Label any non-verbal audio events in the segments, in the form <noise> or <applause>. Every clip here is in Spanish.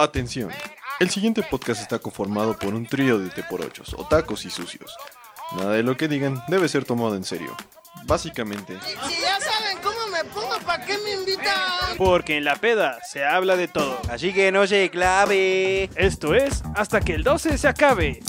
Atención, el siguiente podcast está conformado por un trío de teporochos, otacos y sucios. Nada de lo que digan debe ser tomado en serio. Básicamente, Si ya saben cómo me pongo, ¿para qué me invitan? Porque en la peda se habla de todo. Así que no se clave. Esto es hasta que el 12 se acabe.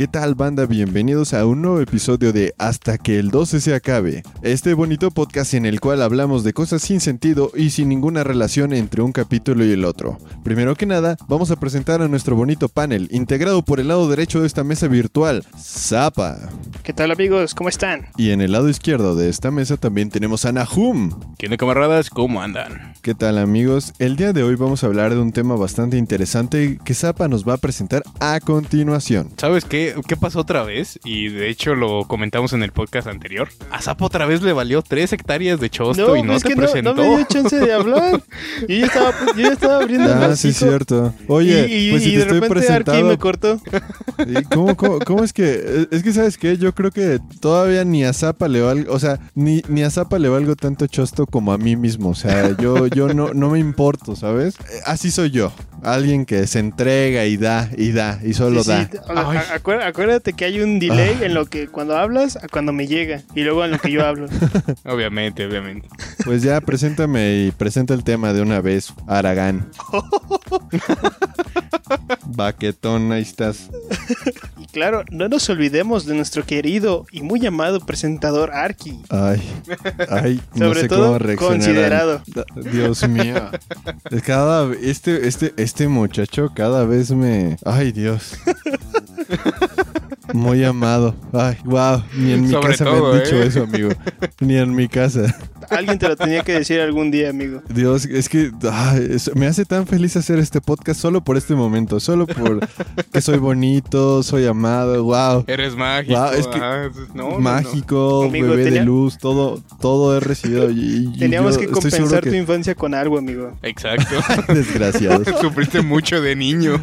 ¿Qué tal banda? Bienvenidos a un nuevo episodio de Hasta que el 12 se acabe. Este bonito podcast en el cual hablamos de cosas sin sentido y sin ninguna relación entre un capítulo y el otro. Primero que nada, vamos a presentar a nuestro bonito panel, integrado por el lado derecho de esta mesa virtual, Zapa. ¿Qué tal amigos? ¿Cómo están? Y en el lado izquierdo de esta mesa también tenemos a Nahum. ¿Qué onda camaradas? ¿Cómo andan? ¿Qué tal amigos? El día de hoy vamos a hablar de un tema bastante interesante que Zapa nos va a presentar a continuación. ¿Sabes qué? ¿Qué pasó otra vez? Y de hecho lo comentamos en el podcast anterior. A Zapa otra vez le valió 3 hectáreas de chosto y no es te que presentó. no me dio chance de hablar. Yo ya estaba, yo ya estaba abriendo el Ah, sí, es vasito. cierto. Oye, y, y- pues si y te de estoy repente presentado... me cortó. ¿Y ¿Cómo, cómo, cómo es que...? Es que, ¿sabes qué? Yo creo que todavía ni a Zapa le valgo... O sea, ni, ni a Zapa le valgo tanto chosto como a mí mismo. O sea, yo, yo no, no me importo, ¿sabes? Así soy yo. Alguien que se entrega y da, y da, y solo Sí, da. sí, a- a- acuer- <laughs> acuérdate que hay un delay Ah. en lo que cuando hablas a cuando me llega y luego en lo que yo hablo. <laughs> Obviamente, obviamente. Pues ya, preséntame y presenta el tema de una vez, Aragán. <laughs> Baquetón, ahí estás. Y claro, no nos olvidemos de nuestro querido y muy amado presentador Arki. Ay, ay, no Sobre sé todo cómo reaccionar. considerado. Dios mío. Cada este este este muchacho cada vez me Ay, Dios. Muy amado. Ay, wow, ni en mi Sobre casa me han dicho ¿eh? eso, amigo. Ni en mi casa. Alguien te lo tenía que decir algún día, amigo. Dios, es que ay, es- me hace tan feliz hacer este podcast solo por este momento, solo por que soy bonito, soy amado, wow. Eres mágico. Guau, es que- ah, no, no, no. Mágico, Amigo, bebé tenía- de luz, todo, todo he recibido. Y, y Teníamos que compensar tu infancia con algo, amigo. Exacto. <laughs> Desgraciado. Sufriste mucho de niño.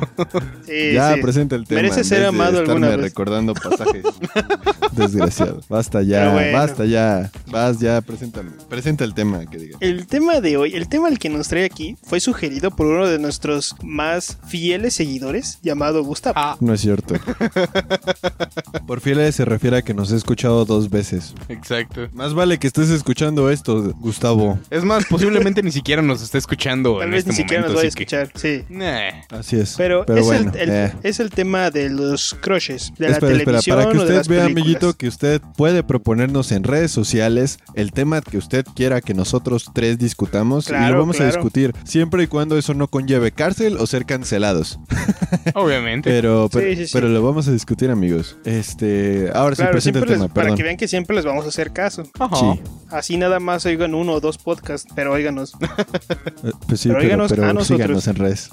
Sí, ya, sí. presenta el tema. Merece en ser amado alguna vez. recordando pasajes. <laughs> Desgraciado. Basta ya, bueno. basta ya. Vas ya, preséntame. Presenta el tema que diga. El tema de hoy, el tema al que nos trae aquí, fue sugerido por uno de nuestros más fieles seguidores, llamado Gustavo. Ah, No es cierto. <laughs> Por fieles se refiere a que nos he escuchado dos veces. exacto. Más vale que estés escuchando esto, Gustavo. Es más, posiblemente ni siquiera nos está escuchando Tal en vez este ni siquiera momento. nos vaya a que- escuchar, sí. Nah. Así es. Pero, es, bueno, el, el- eh. es el tema de los crushes, de la espera, espera, para que usted vea, películas. amiguito, que usted puede proponernos en redes sociales el tema que usted quiera que nosotros tres discutamos y lo vamos a discutir siempre y cuando eso no conlleve cárcel o ser cancelados. <laughs> Obviamente. Pero, pero, Sí, sí, sí. pero lo vamos a discutir, amigos. Este, ahora sí presenta el les- tema, para que vean que siempre les vamos a hacer caso. Ajá. Sí, Así nada más oigan uno o dos podcasts, pero óiganos. <laughs> eh, pues sí, Pero pero, óiganos pero a nosotros. síganos en redes.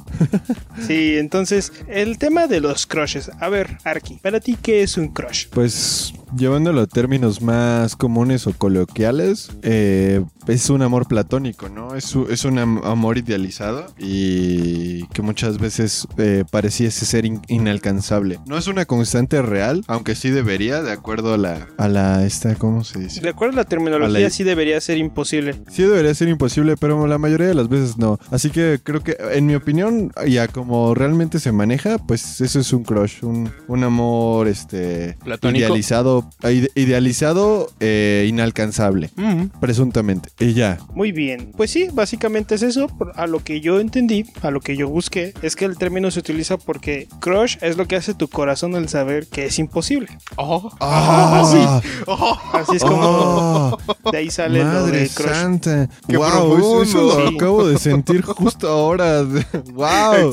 Sí, entonces, el tema de los crushes. A ver, Arki, para ti, ¿qué es un crush? Pues llevándolo a términos más comunes o coloquiales, eh, es un amor platónico, ¿no? Es, es un am- amor idealizado y que muchas veces eh, pareciese ser in- inalcanzable. No es una constante real, aunque sí debería, de acuerdo a la, a la esta, ¿cómo se dice? De acuerdo a la terminología, A la- sí debería ser imposible. Sí debería ser imposible, pero la mayoría de las veces no. Así que creo que, en mi opinión, ya como realmente se maneja, pues eso es un crush, un, un amor, este, Platónico. idealizado, ide- idealizado, eh, inalcanzable, presuntamente. Y ya. Muy bien. Pues sí, básicamente es eso. Por- A lo que yo entendí, a lo que yo busqué, es que el término se utiliza porque crush es lo que hace tu corazón al saber que es imposible. Oh. ¡Ah! <laughs> Así es como ¡Ah! de ahí sale lo Madre de crush. santa. ¡Qué wow, profundo! eso, eso lo Sí. acabo de sentir justo ahora. <laughs> wow.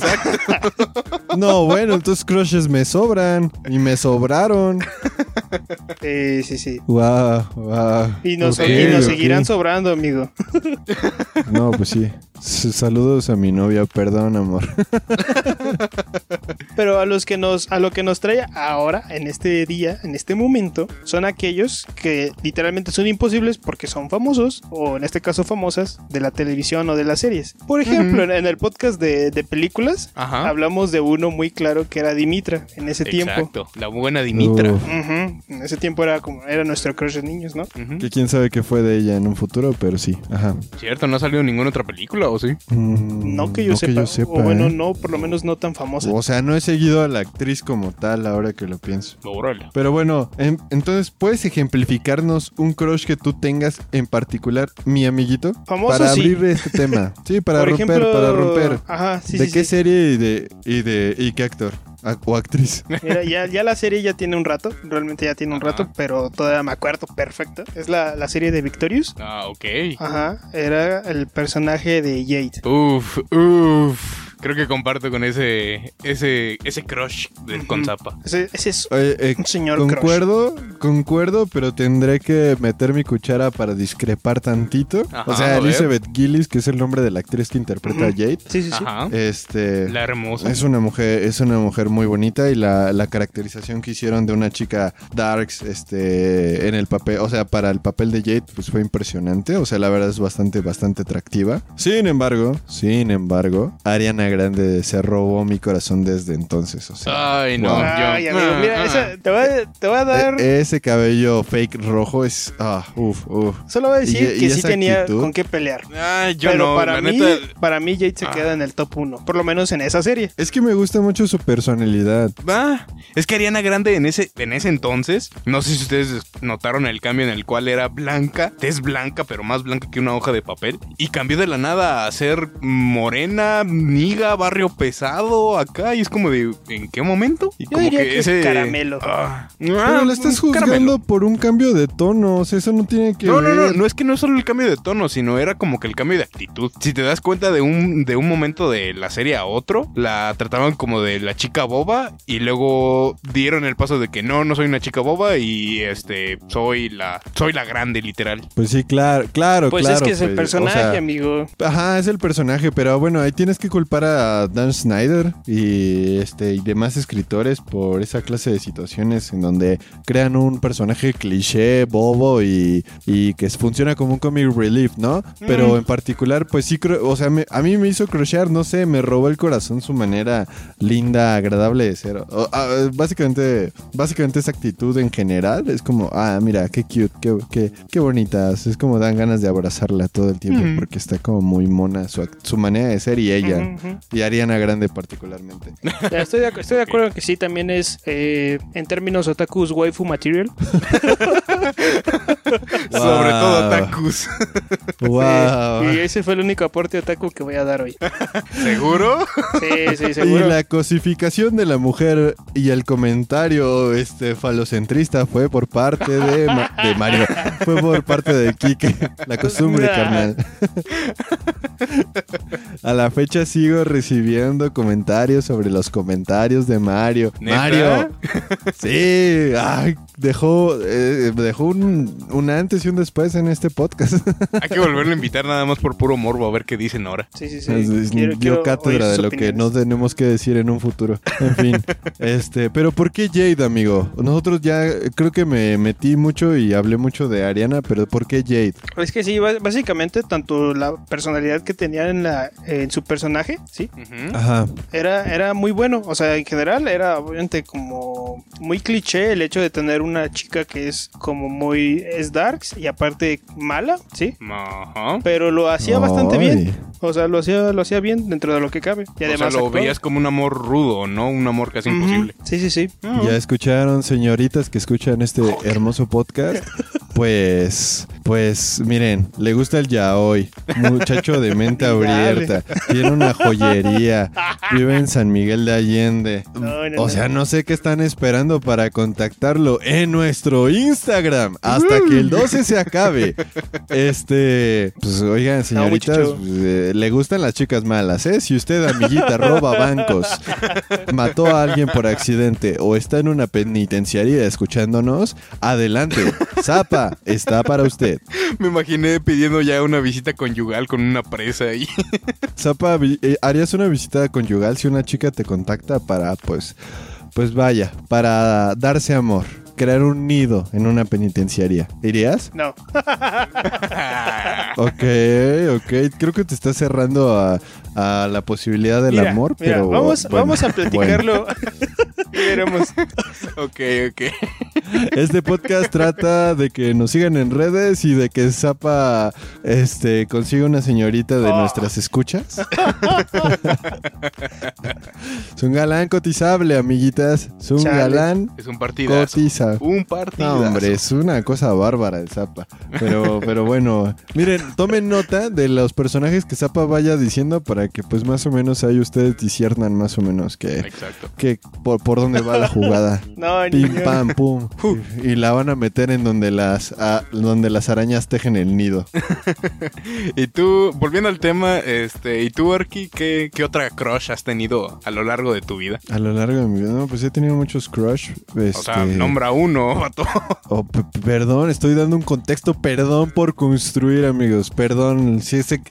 No, bueno, entonces crushes me sobran y me sobraron. <laughs> Eh, sí, sí. Wow, wow. Y nos, y nos seguirán sobrando, amigo. No, pues sí. Saludos a mi novia, perdón, amor. <laughs> Pero a los que nos, a lo que nos trae ahora, en este día, en este momento, son aquellos que literalmente son imposibles porque son famosos, o en este caso famosas, de la televisión o de las series. Por ejemplo, en, en el podcast de, de películas, Ajá. hablamos de uno muy claro que era Dimitra en ese tiempo. Exacto, la buena Dimitra. Uh, Ujú, En ese tiempo era como era nuestro crush de niños, ¿no? Ujú. que quién sabe qué fue de ella en un futuro, pero sí. Ajá. Cierto, no ha salido ninguna otra película, ¿o sí? Mm, No que yo sepa. o bueno, ¿eh? no, por lo menos no tan famosa. O sea, no he seguido a la actriz como tal ahora que lo pienso. Órale. Pero bueno, en- entonces, ¿puedes ejemplificarnos un crush que tú tengas en particular, mi amiguito? Famoso, Para sí. abrir este tema. <laughs> Sí, para Por romper, ejemplo, para romper. Ajá, sí, ¿De sí, qué sí. serie y de, y de y qué actor? O actriz. <laughs> Mira, ya, ya la serie ya tiene un rato, realmente ya tiene un Ajá. rato, pero todavía me acuerdo perfecto. Es la, la serie de Victorious. Ah, ok. Ajá, era el personaje de Jade. Uf, uf. Creo que comparto con ese ese ese crush del con Zapa. Ese, ese es Oye, eh, un señor crush. concuerdo, concuerdo, pero tendré que meter mi cuchara para discrepar tantito. Ajá, o a sea, ver. Elizabeth Gillis, que es el nombre de la actriz que interpreta a. Jade. Sí, sí, sí. Ajá. Este. La hermosa. Es una mujer, es una mujer muy bonita y la, la caracterización que hicieron de una chica darks, este, en el papel, o sea, para el papel de Jade, pues fue impresionante. O sea, la verdad es bastante, bastante atractiva. Sin embargo, sin embargo, Ariana Grande se robó mi corazón desde entonces. O sea, Ay, no. Wow. Ay, yo- amigo, Ah, mira, ah. esa- te, voy a, te voy a dar. e- ese cabello fake rojo es, ah, uff, uff. solo voy a decir y- y que sí esa tenía actitud. con qué pelear. Ay, yo pero no, para la mí, neta. para mí Jade se Ah. queda en el top 1, por lo menos en esa serie. Es que me gusta mucho su personalidad. Ah, es que Ariana Grande en ese, en ese entonces, no sé si ustedes notaron el cambio en el cual era blanca, tez blanca, pero más blanca que una hoja de papel, y cambió de la nada a ser morena, barrio pesado, acá, y es como de, ¿en qué momento? Y Yo como diría que es caramelo. Ah, Pero ah, la estás juzgando caramelo. por un cambio de tono, o sea, eso no tiene que No, no, ver. no, no es que no es solo el cambio de tono, sino era como que el cambio de actitud. Si te das cuenta de un, de un momento de la serie a otro, la trataban como de la chica boba y luego dieron el paso de que no, no soy una chica boba y este soy la soy la grande literal. Pues sí, claro, claro, Pues claro. es que es el pues, personaje, o sea, amigo. Ajá, es el personaje, pero bueno, ahí tienes que culpar a Dan Snyder y este y demás escritores por esa clase de situaciones en donde crean un personaje cliché, bobo y, y que funciona como un comic relief, ¿no? Pero Mm. en particular, pues sí, o sea, me- a mí me hizo crushear, no sé, me robó el corazón su manera linda, agradable de ser. O- básicamente, básicamente esa actitud en general es como, ah, mira, qué cute, qué, qué, qué bonitas. Es como dan ganas de abrazarla todo el tiempo Mm. porque está como muy mona su, su manera de ser y ella. Y Ariana Grande particularmente. Ya, <laughs> estoy, de, estoy de acuerdo que sí, también es, eh, en términos otakus, waifu material. <laughs> Sobre todo Wow. Takus. <laughs> wow. Y ese fue el único aporte otaku que voy a dar hoy. <laughs> ¿Seguro? Sí, sí, Y seguro. la cosificación de la mujer y el comentario este falocentrista fue por parte de, Ma- de Mario. Fue por parte de Kike. La costumbre, Nah. carnal. <laughs> A la fecha sigo recibiendo comentarios sobre los comentarios de Mario. ¿Neta? Mario. Sí. Ay, dejó, eh, dejó un, un antes y un después en este podcast. <laughs> Hay que volverlo a invitar nada más por puro morbo a ver qué dicen ahora. Sí, sí, sí. Es- es- Quiero- dio quiero cátedra de lo que no tenemos que decir en un futuro. En fin, <laughs> este, pero ¿por qué Jade, amigo? Nosotros ya creo que me metí mucho y hablé mucho de Ariana, pero ¿por qué Jade? Es que sí, básicamente tanto la personalidad que tenía en, la, en su personaje, sí. Ajá. era, era muy bueno. O sea, en general era obviamente como muy cliché el hecho de tener una chica que es como muy, es darks y aparte mala, sí. Ajá. Pero lo hacía bastante Ay. bien. O sea, lo hacía, lo hacía bien dentro de lo que cabe. Y o además sea, lo actuaba. veías como un amor rudo, ¿no? Un amor casi imposible. Sí, sí, sí. Ya escucharon, señoritas que escuchan este hermoso podcast. <laughs> Pues, pues, miren, le gusta el yaoi. Muchacho de mente <laughs> abierta. Tiene una joyería. Vive en San Miguel de Allende. No, no, o sea, no sé qué están esperando para contactarlo en nuestro Instagram. Hasta que el 12 se acabe. Este, pues, oigan, señoritas, pues, eh, le gustan las chicas malas, ¿eh? Si usted, amiguita, roba bancos, mató a alguien por accidente o está en una penitenciaría escuchándonos, adelante. Zapa está para usted. <laughs> Me imaginé pidiendo ya una visita conyugal con una presa ahí. <laughs> Zapa, eh, ¿harías una visita conyugal si una chica te contacta para, pues, pues vaya, para darse amor? Crear un nido en una penitenciaria. ¿Irías? No. <laughs> Ok, ok. Creo que te estás cerrando a, a la posibilidad del Mira, amor, mira, pero. vamos, bueno, vamos a platicarlo. <laughs> Veremos. ok, ok. Este podcast trata de que nos sigan en redes y de que Zapa este, consiga una señorita de Oh. nuestras escuchas. es un galán cotizable, amiguitas. Es un Chale. galán Es un partidazo. cotizable. Un partidazo. No, hombre, es una cosa bárbara el Zapa. Pero, pero bueno, miren, tomen nota de los personajes que Zapa vaya diciendo para que pues más o menos ahí ustedes disciernan más o menos que, Exacto. que por, por dónde va la jugada. <laughs> No, Pim niño. pam pum. Y, y la van a meter en donde las ah, donde las arañas tejen el nido. <laughs> Y tú, volviendo al tema, este, ¿y tú, Arki, qué, qué otra crush has tenido a lo largo de tu vida? A lo largo de mi vida, no, pues he tenido muchos crush. Este, O sea, nombra uno, <laughs> vato. oh, perdón, estoy dando un contexto. Perdón por construir, amigos. Perdón, si ese,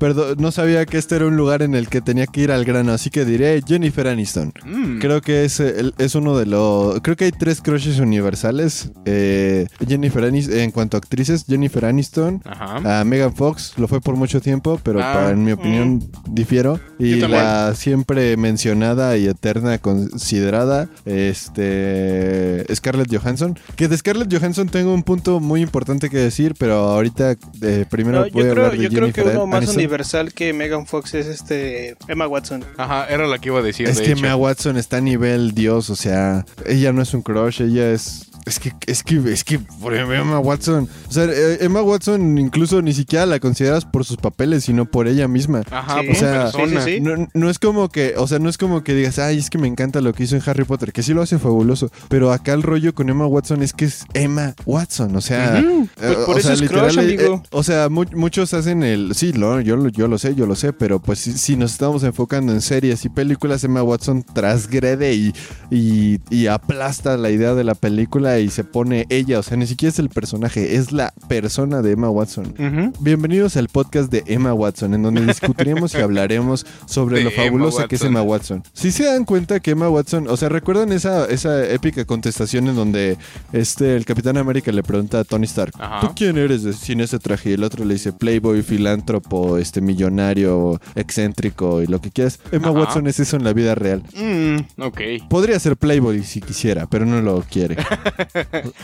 perdón, no sabía que este era un lugar en el que tenía que ir al grano, así que diré Jennifer Aniston. Mm, Creo que es, el- es uno de los. Creo que hay tres crushes universales. Eh, Jennifer Aniston, en cuanto a actrices, Jennifer Aniston. Ajá. A Megan Fox lo fue por mucho tiempo, pero Ah, para- en mi opinión difiero. Y la siempre mencionada y eterna considerada, este Scarlett Johansson. Que de Scarlett Johansson tengo un punto muy importante que decir, pero ahorita eh, primero No, voy a hablar de yo creo que Jennifer uno más Aniston. Universal que Megan Fox es este Emma Watson. Ajá, era la que iba a decir, Es de que hecho. Emma Watson está a nivel Dios, o sea, ella no es un crush, ella es. Es que, es que, es que, por ejemplo, Emma Watson. O sea, eh, Emma Watson incluso ni siquiera la consideras por sus papeles, sino por ella misma. Ajá, Sí, o sea, persona. sí, sí, sí. No, no es como que, o sea, no es como que digas, ay, es que me encanta lo que hizo en Harry Potter, que sí lo hace fabuloso. Pero acá el rollo con Emma Watson es que es Emma Watson, o sea. Eh, Por- por eso es crush, eh, amigo. eh, o sea, mu- muchos hacen el. Sí, lo, yo, lo- yo lo sé, yo lo sé, pero pues si, si nos estamos enfocando en series y películas, Emma Watson transgrede y, y, y aplasta la idea de la película y se pone ella. O sea, ni siquiera es el personaje, es la persona de Emma Watson. Bienvenidos al podcast de Emma Watson, en donde discutiremos y <laughs> hablaremos sobre De lo fabulosa que es. Emma Watson. Si se dan cuenta que Emma Watson, o sea, ¿recuerdan esa, esa épica contestación en donde este, el Capitán América le pregunta a Tony Stark, Ajá. ¿tú quién eres sin ese traje? Y el otro le dice, Playboy, filántropo, este millonario, excéntrico y lo que quieras. Emma Ajá. Watson es eso en la vida real. Mm, ok. Podría ser Playboy si quisiera, pero no lo quiere. <laughs>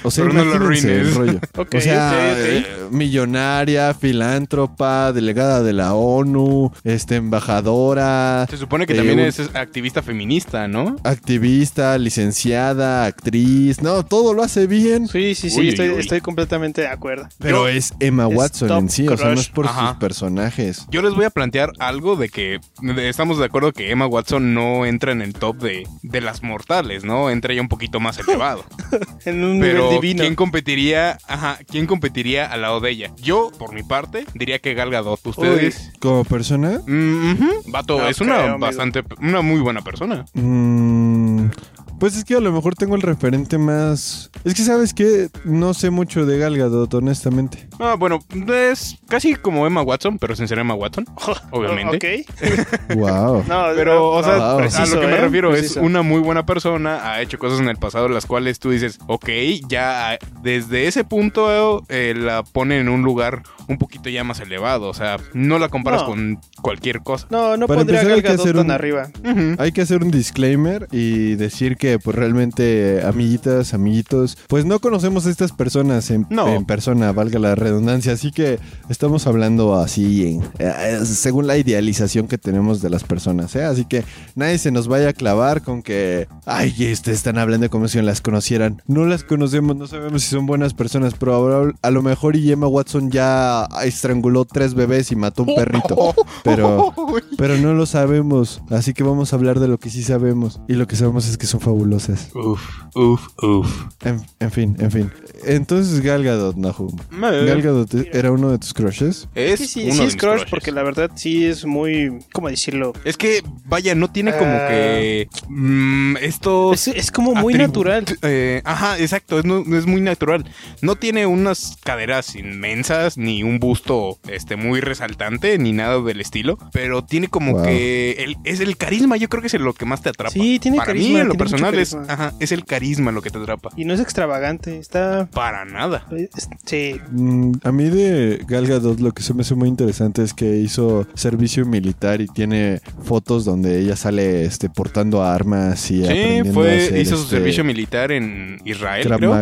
O sea, no lo el rollo. <laughs> O eh, millonaria, filántropa, delegada de la ONU, este, embajadora, Se supone que Eh, también un- es activista feminista, ¿no? activista, licenciada, actriz. No, todo lo hace bien. Sí, sí, sí, Uy, estoy, uy, uy. estoy completamente de acuerdo. Pero Yo- es Emma Watson en sí, o sea, no es por Ajá. sus personajes. Yo les voy a plantear algo de que estamos de acuerdo que Emma Watson no entra en el top de, de las mortales, ¿no? Entra ya un poquito más elevado. <laughs> En un Pero nivel divino. ¿quién competiría? Ajá, ¿quién competiría al lado de ella? Yo, por mi parte, diría que Gal Gadot. ¿Ustedes? Como persona, Mm, ujú. Vato, No es una creo, amigo. bastante, una muy buena persona. mm, pues es que a lo mejor tengo el referente más... Es que, ¿sabes qué? No sé mucho de Gal Gadot, honestamente. Ah, bueno, es casi como Emma Watson, pero sin ser Emma Watson, <laughs> obviamente. Ok. Wow. No, Pero, o sea, Wow. a lo que me ¿eh? refiero Preciso. es una muy buena persona, ha hecho cosas en el pasado las cuales tú dices, ok, ya desde ese punto eh, la pone en un lugar un poquito ya más elevado, o sea, no la comparas No. con cualquier cosa. No, no Para pondría empezar, Gal hay que Gadot hacer tan un- arriba. Hay que hacer un disclaimer y decir que, pues realmente, amiguitas, amiguitos, pues no conocemos a estas personas en, No. en persona, valga la redundancia. Así que estamos hablando así, en, eh, según la idealización que tenemos de las personas. ¿eh? Así que nadie se nos vaya a clavar con que, ay, ustedes están hablando como si las conocieran. No las conocemos, no sabemos si son buenas personas, pero ahora a lo mejor y Emma Watson ya estranguló tres bebés y mató un perrito. Pero, pero no lo sabemos. Así que vamos a hablar de lo que sí sabemos. Y lo que sabemos es que son fabulosas. Uf, uf, uf. En, en fin, en fin. Entonces Gal Gadot, Nahum. Gal Gadot era uno de tus crushes. Es Sí, sí, uno sí de es mis crush crushes. porque la verdad sí es muy, ¿cómo decirlo? Es que, vaya, no tiene como que... mm, estos... Es, es como muy natural. Eh, ajá, exacto, es, no- es muy natural. No tiene unas caderas inmensas, ni un busto este, muy resaltante, ni nada del estilo, pero tiene como Wow. que el, es el carisma, yo creo que es lo que más te atrapa. Sí, tiene Para carisma, mí, en lo personal, es, ajá, es el carisma lo que te atrapa. Y no es extravagante, está... Para nada. es- Sí, Mm, a mí de Gal Gadot lo que se me hace muy interesante es que hizo servicio militar y tiene fotos donde ella sale este, portando armas y Sí, aprendiendo a fue, hacer, hizo su este, servicio militar en Israel, creo.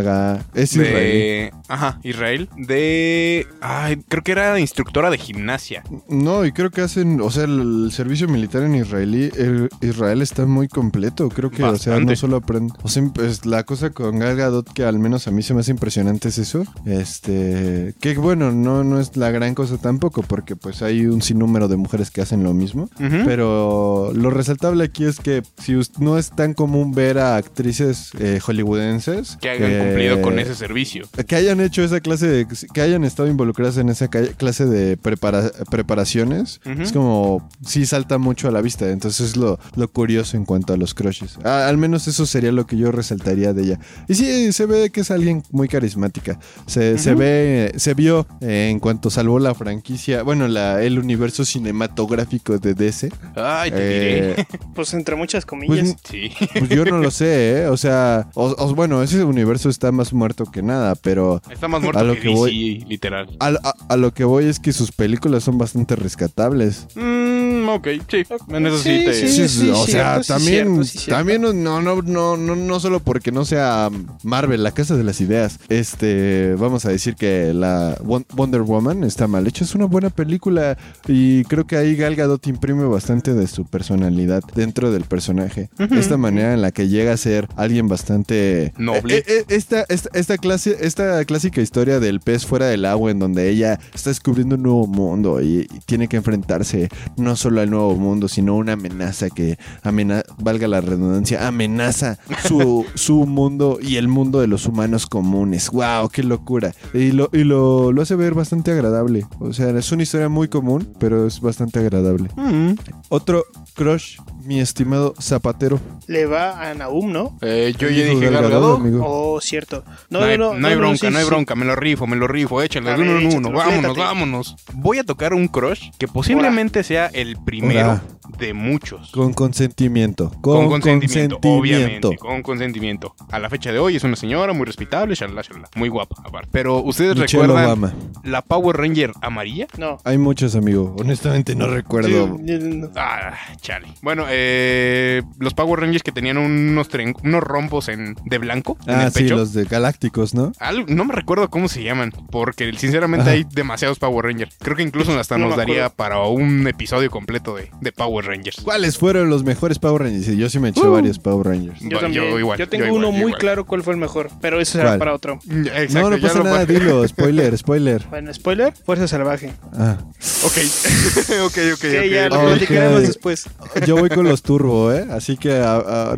Es de, Israel. Ajá, Israel. De. Ay, creo que era instructora de gimnasia. No, y creo que hacen, o sea, el, el servicio militar en israelí, el- Israel está muy completo. Creo que, o sea, no solo aprende. O sea, pues, la cosa con Gal Gadot que al menos a mí se me hace impresionante es eso. Este, que bueno, no, no es la gran cosa tampoco, porque pues hay un sinnúmero de mujeres que hacen lo mismo. Pero lo resaltable aquí es que si no es tan común ver a actrices eh, hollywoodenses que hayan cumplido con ese servicio. que hayan hecho esa clase de que hayan estado involucradas en esa ca- clase de prepara- preparaciones es como sí salta mucho a la vista entonces es lo, lo curioso en cuanto a los crushes Ah, al menos eso sería lo que yo resaltaría de ella y sí se ve que es alguien muy carismática se, se ve se vio eh, en cuanto salvó la franquicia bueno la, el universo cinematográfico de DC Ay, te Eh, diré. <laughs> pues entre muchas comillas. pues, Sí. pues yo no lo sé, ¿eh? O sea, o- o- bueno, ese universo está más muerto que nada, pero Está más muerto A lo que, que DC, voy- literal. a, a- a lo que voy es que sus películas son bastante rescatables. Mm, ok, sí. En eso sí, Sí, te. sí. Sí, o sea, cierto, también, cierto, también no, no, no, no, no, no solo porque no sea Marvel, la casa de las ideas. Este, vamos a decir que la Won- Wonder Woman está mal hecha, es una buena película y creo que ahí Gal Gadot imprime bastante de su personalidad dentro del personaje. Esta manera en la que llega a ser alguien bastante Noble. Eh, eh, esta, esta, esta clase, esta clásica historia del pez fuera del agua en donde ella está descubriendo un nuevo mundo y, y tiene que enfrentarse no solo al nuevo mundo, sino una amenaza que amena- valga la redundancia, amenaza su, <laughs> su mundo y el mundo de los humanos comunes. ¡Wow! ¡Qué locura! Y lo, y lo, lo hace ver bastante agradable. O sea, es una historia muy común, pero es bastante agradable. Mm. Otro crush, mi estimado Zapatero. Le va a Naum, ¿no? Eh, yo ¿Qué ya dije amigo? Oh, cierto. No, No, hay, no, no. no hay bronca, sí, no hay sí. bronca, me lo rifo, me lo rifo, échale, uno uno, échatelo, vámonos, vámonos. Voy a tocar un crush que posiblemente sea el primero de muchos. Con consentimiento. Con Con, consentimiento, consentimiento. obviamente, con consentimiento. A la fecha de hoy es una señora muy respetable, shalala, shalala, muy guapa, aparte. Pero ustedes Michelle recuerdan Obama. la Power Ranger amarilla? No. Hay muchos, amigo. Honestamente no recuerdo. Sí, no. Ah, chale. Bueno, eh, los Power Rangers que tenían unos, tren- unos rombos en, de blanco en Ah, el sí, pecho. los de Galácticos, ¿no? Al- no me recuerdo cómo se llaman, porque sinceramente Ajá. hay demasiados Power Rangers. Creo que incluso hasta No nos daría para un episodio completo de, de Power Rangers. ¿Cuáles fueron los mejores Power Rangers? Sí, Yo sí me eché Uh. varios Power Rangers. Yo también. Yo, igual, tengo igual, uno muy igual. claro cuál fue el mejor, pero eso será ¿Cuál? para otro. Exacto, no, no pasa nada, dilo. Spoiler, <laughs> spoiler. Bueno, spoiler, Fuerza Salvaje. Ah, Ok, <laughs> ok, ok. Que ya lo Ok. platicaremos después. yo voy con los turbo, ¿eh? Así que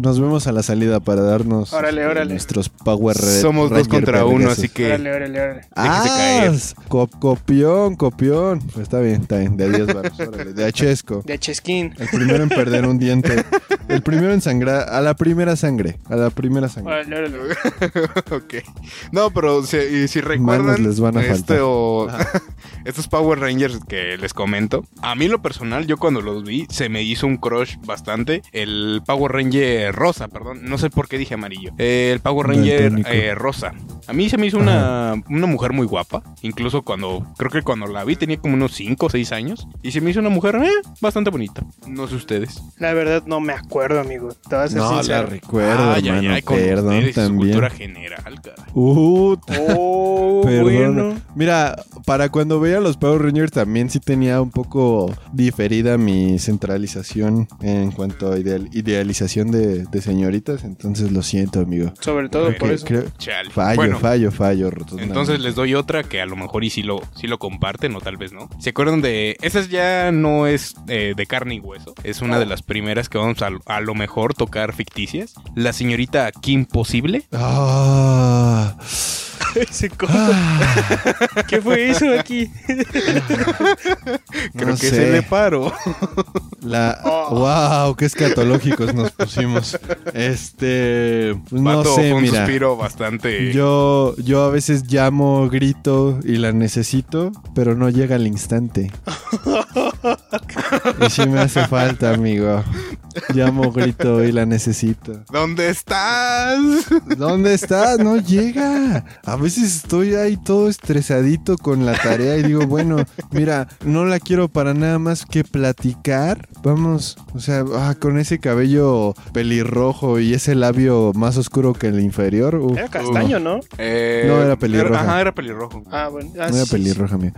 nos vemos a la salida para darnos Órale, órale. nuestros Power Ra- Somos dos contra uno, así que... Órale, órale, órale. Ah, caer. copión, copión. Pues está bien, está bien. De 10 baros, órale. De <laughs> De Cheskin. El primero en perder un diente. <laughs> El primero en sangrar. A la primera sangre. A la primera sangre. <laughs> Ok. No, pero si, y si Manos recuerdan les van a esto- estos Power Rangers que les comento, a mí en lo personal, yo cuando los vi, se me hizo un crush bastante. El Power Ranger rosa, perdón. No sé por qué dije amarillo. Eh, el Power Ranger eh, rosa. A mí se me hizo una, una mujer muy guapa. Incluso cuando, creo que cuando la vi tenía como unos 5 o 6 años. Y se me hizo una mujer eh, bastante bonita. No sé ustedes. La verdad no me acuerdo, amigo. Te vas a ser No la sincero. recuerdo, Ay, ay, hermano. ay, con Perdón ustedes también. cultura general, cara. Uh, Oh, <laughs> Perdón. bueno. Mira, para cuando veía veía los Power Rangers también sí tenía un poco diferida mi centralización en cuanto a ideal- idealización de, de señoritas. Entonces lo siento, amigo. Sobre todo por eso. creo- Chale. fallo, Bueno, fallo, fallo. Entonces les doy otra que a lo mejor y sí lo, sí lo comparten o tal vez no. ¿Se acuerdan de...? Esa ya no es eh, de carne y hueso. Es una de las primeras que vamos a, a lo mejor tocar ficticias. La señorita Kim Posible. Ah. Ese compa. ¿Qué fue eso aquí? <laughs> Creo No que sé. se le paro. La... Oh. Wow, qué escatológicos nos pusimos. Este... pues no sé, fue un mira. suspiro bastante... Yo, yo a veces llamo, grito y la necesito, pero no llega al instante. <laughs> y sí me hace falta, amigo. Llamo, grito y la necesito. ¿Dónde estás? ¿Dónde estás? No llega. A veces estoy ahí todo estresadito con la tarea y digo, bueno, mira, no la quiero para nada más que platicar. Vamos, o sea, ah, con ese cabello pelirrojo y ese labio más oscuro que el inferior. uf. Era castaño, ¿no? Eh, No, era pelirroja. Ajá, era pelirrojo. Ah, bueno. Ah, No era pelirroja, amigo.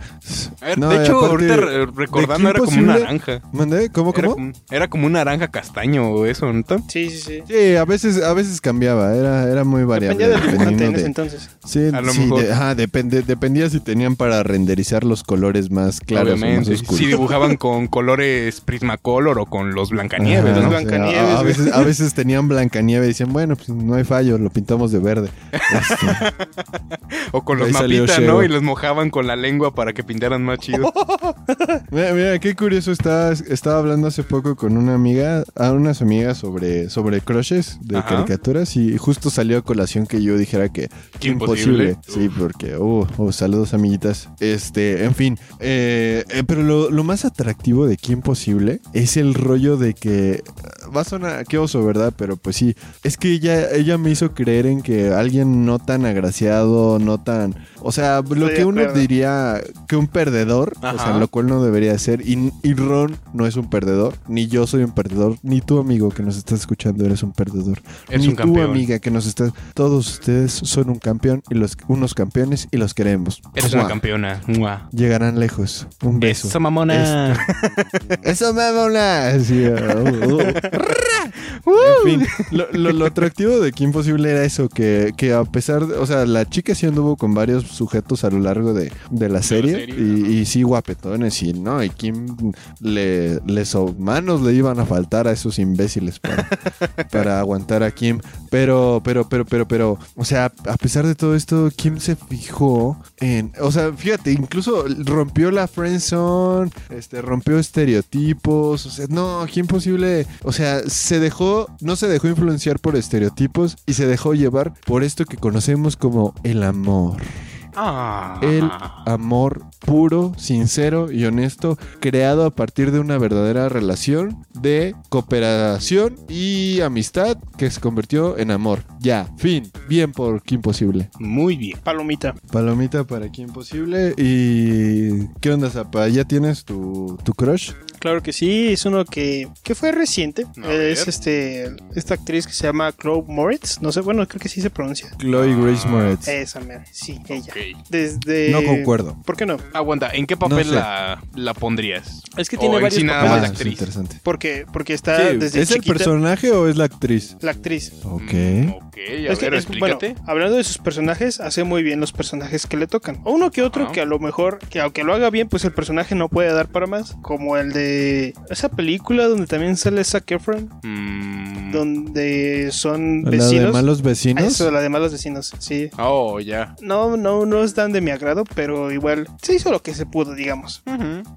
A ver, No, de hecho, aparte, ahorita re- recordando ¿de era como un imposible? naranja. ¿Mandé? ¿Cómo, Era cómo? como, era como un naranja castaño o eso, ¿no? Sí, sí, sí. Sí, a veces, a veces cambiaba, era, era muy variable. Dependía del dibujante en ese entonces. Sí, A lo sí, mejor. de- ajá, depende, dependía si tenían para renderizar los colores más claros o más Obviamente. oscuros. Si dibujaban con colores Prismacolor o con los Blancanieves, Ajá, ¿no? o sea, Blancanieves, a, veces, a veces tenían Blancanieves y decían, bueno, pues no hay fallo, lo pintamos de verde. Este, <laughs> O con los mapitas. ¿no? Y los mojaban con la lengua para que pintaran más chido. <laughs> mira, mira, qué curioso, estaba, estaba hablando hace poco con una amiga, a unas amigas sobre, sobre crushes de Ajá. caricaturas y justo salió a colación que yo dijera que imposible. imposible. Sí, porque, uh, uh, saludos amiguitas. Este, en fin, eh, eh, pero lo, lo más atractivo de Qué Imposible es el rollo de que va a sonar, qué oso, ¿verdad? Pero pues sí, es que ella, ella me hizo creer en que alguien no tan agraciado, no tan, o sea, lo que uno diría que un perdedor, o sea, lo cual no debería ser, y, y Ron no es un perdedor, ni yo soy un perdedor, ni tu amigo que nos estás escuchando eres un perdedor. Es Ni un tu campeón. amiga que nos está. Todos ustedes son un campeón y los unos campeones y los queremos. Eres una campeona. Mua. Llegarán lejos. Un beso. Eso, mamona. <laughs> Eso me mola. Sí, <laughs> uh, uh. En fin, lo, lo- lo atractivo de Kim Posible era eso, que, que a pesar de, o sea, la chica sí anduvo con varios sujetos a lo largo de, de la serie, serie, y, y sí guapetones y no, y Kim le, les manos le iban a faltar a esos imbéciles para, <laughs> para aguantar a Kim, pero, pero, pero, pero, pero, o sea, a pesar de todo esto, Kim se fijó en, o sea, fíjate, incluso rompió la friendzone, este, rompió estereotipos, o sea, no, Kim Posible, o sea, se dejó, no se dejó influenciar por estereotipos y se dejó llevar por esto que conocemos como el amor. Ah. El amor puro, sincero y honesto, creado a partir de una verdadera relación de cooperación y amistad que se convirtió en amor. Ya, fin. Bien por Kim Posible. Muy bien. Palomita. Palomita para Kim Posible. ¿Y qué onda, Zapa? ¿Ya tienes tu, tu crush? Claro que sí, es uno que, que fue reciente. A es ver. este esta actriz que se llama Chloe Moritz. No sé, bueno, creo que sí se pronuncia. Chloe Grace Ah, Moretz. Esa, mera, sí, ella. Desde. No concuerdo. ¿Por qué no? Aguanta, ¿en qué papel No sé. la, la pondrías? Es que O tiene en varios sí nada papeles. más la Ah, es actriz. interesante. Porque, porque está Sí, desde ¿Es el personaje o es la actriz? la actriz. Ok. Mm, ok, a Es que es- bueno, explícate. hablando de sus personajes, hace muy bien los personajes que le tocan. O uno que otro que a lo mejor, que aunque lo haga bien, pues el personaje no puede dar para más. Como el de esa película donde también sale Zac Efron, Mm. donde son ¿La vecinos. de malos Ah, vecinos? Eso, la de malos vecinos, sí. Oh, ya. No, no, no es tan de mi agrado, pero igual se hizo lo que se pudo, digamos.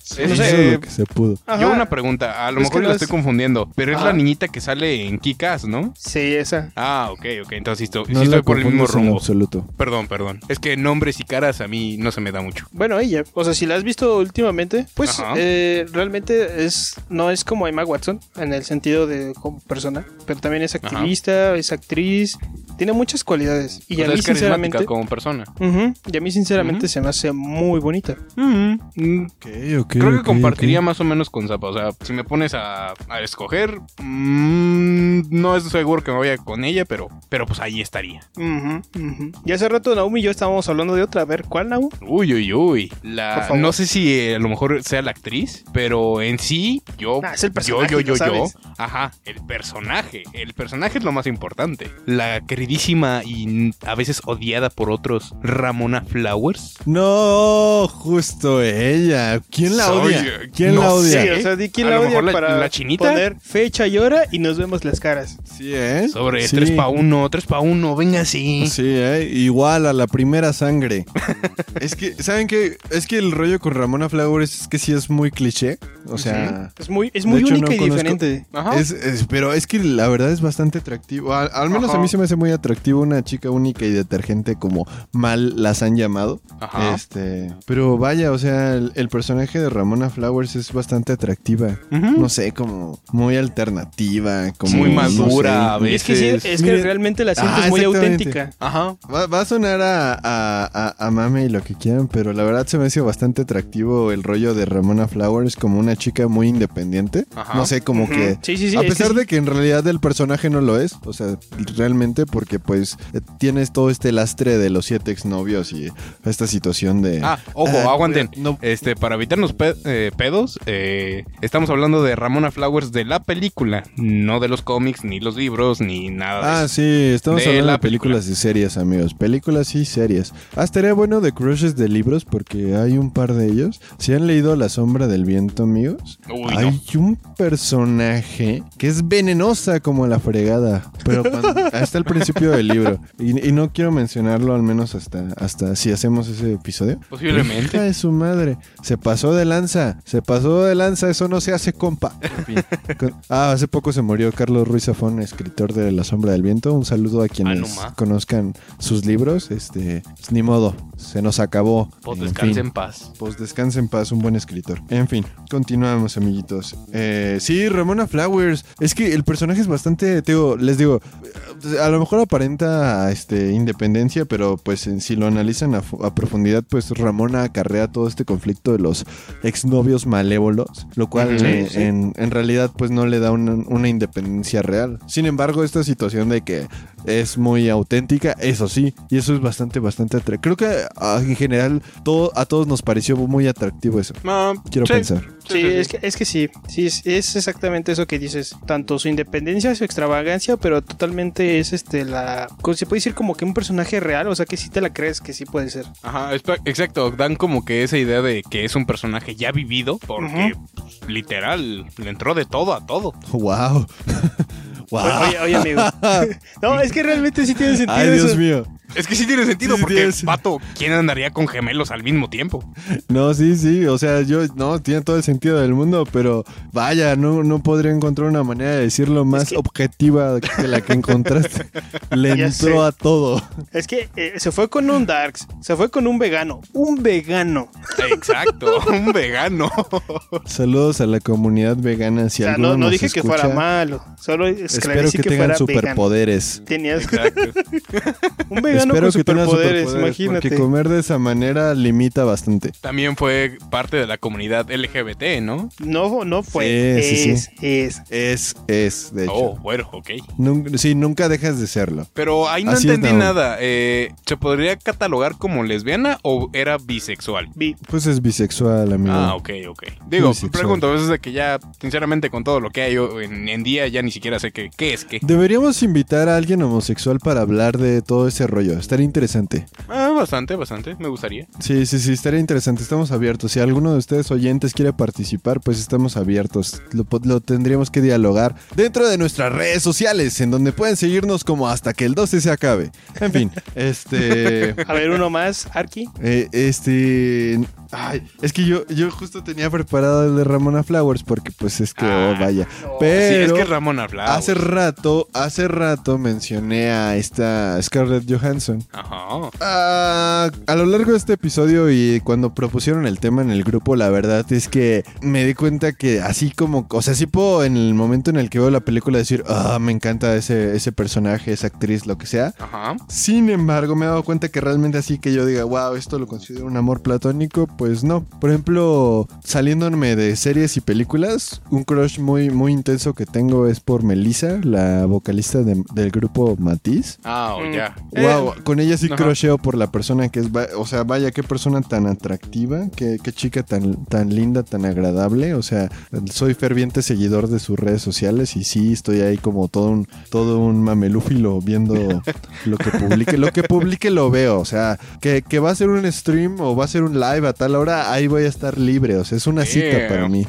Sí, No hizo sé, lo que se pudo. Ajá. Yo una pregunta, a lo Es mejor la estoy es- confundiendo, pero es la niñita que sale en Kikas, ¿no? Sí, esa. Ah, ok, ok, entonces sí No estoy la por el mismo rumbo. absoluto. Perdón, perdón. Es que nombres y caras a mí no se me da mucho. Bueno, ella. O sea, si la has visto últimamente, pues eh, realmente es no es como Emma Watson en el sentido de como persona, pero también es activista, es actriz, tiene muchas cualidades. Y O a mí es carismática sinceramente, como persona. Y a mí sinceramente se me hace muy bonita. Mm, Ok, ok. Creo que compartiría más o menos con Zapa. O sea, si me pones a, a escoger, mm, no es seguro que me vaya con ella, pero, pero pues ahí estaría. Y hace rato Naum y yo estábamos hablando de otra. A ver, ¿cuál Naum? Uy, uy, uy. Por La, favor. no sé si eh, a lo mejor sea la actriz, pero en sí, yo, Ah, es el yo, personaje, yo, yo, yo. sabes. Ajá, el personaje. El personaje es lo más importante. La queridísima y a veces odiada por otros, Ramona Flowers. No, justo ella. ¿Quién la Soy, odia? eh, ¿Quién no la odia? Sí, ¿Eh? o sea, di quién A la lo odia mejor para la chinita. poner fecha y hora y nos vemos las caras. Sí, ¿eh? Sobre Sí. 3 pa' 1, 3 pa' 1, venga así. Sí, ¿eh? igual a la primera sangre. <laughs> es que, ¿saben qué? Es que el rollo con Ramona Flowers es que sí es muy cliché. O sea, Es muy, es muy hecho, única no y conozco- diferente. Ajá. es, es- pero es que la verdad es bastante atractivo. Al, al menos Ajá. a mí se me hace muy atractivo una chica única y detergente como mal las han llamado. Ajá. Este, pero vaya, o sea, el, el personaje de Ramona Flowers es bastante atractiva. No sé, como muy alternativa, como Muy no madura, a veces. Es que sí, es que Miren- realmente la sientes Ah, muy auténtica. Ajá. Va, va a sonar a, a, a, a mame y lo que quieran, pero la verdad se me hace bastante atractivo el rollo de Ramona Flowers como una chica muy independiente. Ajá. No sé, como Ujú. que... Sí, sí, sí. a pesar sí. de que en realidad el personaje no lo es, o sea, realmente porque pues tienes todo este lastre de los siete exnovios y esta situación de... Ah, ojo, Ah, aguanten. no. Este, para evitarnos pe- eh, pedos, eh, estamos hablando de Ramona Flowers de la película, no de los cómics, ni los libros, ni nada de Ah, eso. sí, estamos De hablando la de películas y series, amigos. Películas y series. Ah, estaría bueno de crushes de libros porque hay un par de ellos. Si han leído La sombra del viento, amigos, Uy, hay un personaje que es venenosa como la fregada. Pero cuando- hasta el principio del libro. Y, y no quiero mencionarlo al menos hasta, hasta si hacemos ese episodio. Posiblemente. Hija de su madre. Se pasó de lanza. Se pasó de lanza. Eso no se hace, compa. Ah, hace poco se murió Carlos Ruiz Zafón, escritor de La Sombra del Viento. Un saludo a quienes conozcan sus libros. Este, pues, ni modo. Se nos acabó. Pues En descanse fin. en paz. Pues descanse en paz, un buen escritor. En fin, continuamos, amiguitos. Eh, sí, Ramona Flowers. Es que el personaje es bastante, te digo, les digo, a lo mejor aparenta este, independencia, pero pues en- si lo analizan a, fu- a profundidad, pues Ramona acarrea todo este conflicto de los exnovios malévolos, lo cual eh, sí. En, en realidad pues no le da una, una independencia real. Sin embargo, esta situación de que es muy auténtica, eso sí, y eso es bastante, bastante atractivo. Creo que ah, en general todo, a todos nos pareció muy atractivo eso. Ah, Quiero sí. pensar. Sí, es que, es que sí, sí, es, es exactamente eso que dices, tanto su independencia, su extravagancia, pero totalmente es este la, se puede decir como que un personaje real, o sea que sí te la crees que sí puede ser. Ajá, exacto. Dan como que esa idea de que es un personaje ya vivido, porque pues, literal le entró de todo a todo. Wow. <laughs> wow. Oye, oye, amigo. <laughs> no, es que realmente sí tiene sentido Ay, Dios eso. mío. Es que sí tiene sentido, Sí, sí porque, tiene sen- vato, ¿quién andaría con gemelos al mismo tiempo? No, sí, sí. O sea, yo, no, tiene todo el sentido del mundo, pero vaya, no, no podría encontrar una manera de decirlo más que- objetiva que la que encontraste. <laughs> Le Ya entró sé. a todo. Es que eh, se fue con un Darks, se fue con un vegano, un vegano. Exacto, <laughs> un vegano. Saludos a la comunidad vegana. Si o sea, alguno no, no nos dije que fuera malo, solo Espero que, que, tengan superpoderes. Tenías Exacto. <laughs> un vegano Espero con que superpoderes, superpoderes, imagínate. porque comer de esa manera limita bastante. También fue parte de la comunidad LGBT, ¿no? No, no fue. Sí, sí, es, sí. es. Es, es, de hecho. Oh, bueno, ok. Nun- sí, nunca dejas de serlo. Pero ahí no Así entendí nada. Eh, ¿Se podría catalogar como lesbiana o era bisexual? Vi. Pues es bisexual, amigo. Ah, ok, ok. Digo, Bisexual. pregunto, a veces de que ya, sinceramente, con todo lo que hay hoy en, en día, ya ni siquiera sé qué, qué es qué. Deberíamos invitar a alguien homosexual para hablar de todo ese rollo. Estaría interesante. Ah, bastante, bastante, me gustaría. Sí, sí, sí, estaría interesante. Estamos abiertos. Si alguno de ustedes oyentes quiere participar, pues estamos abiertos. Lo, tendríamos que dialogar dentro de nuestras redes sociales, en donde pueden seguirnos como hasta que el 12 se acabe. En fin, <laughs> este... A ver, uno más, Arki. Eh, este. Ay, es que yo, yo justo tenía preparado el de Ramona Flowers porque pues es que, Ah, oh, vaya. sí, Pero es que Ramón hablaba. hace rato, hace rato mencioné a esta Scarlett Johansson. Ajá. Ah, a lo largo de este episodio y cuando propusieron el tema en el grupo, la verdad es que me di cuenta que así como, o sea, sí puedo en el momento en el que veo la película decir, ah, me encanta ese, ese personaje, esa actriz, lo que sea. Ajá. Sin embargo, me he dado cuenta que realmente así que yo diga, wow, esto lo considero un amor platónico, pues no. Por ejemplo, saliéndome de series y películas, un crush muy, muy intenso que tengo es por Melissa, la vocalista de- del grupo Matiz. Ah, o Mm. ya. Wow, con ella sí ajá. crocheo por la persona que es, o sea, vaya qué persona tan atractiva, qué, qué chica tan, tan linda, tan agradable, o sea, soy ferviente seguidor de sus redes sociales y sí estoy ahí como todo un, todo un mamelúfilo viendo lo que publique, lo que publique lo veo, o sea, que, que va a ser un stream o va a ser un live a tal hora, ahí voy a estar libre, o sea, es una cita para mí.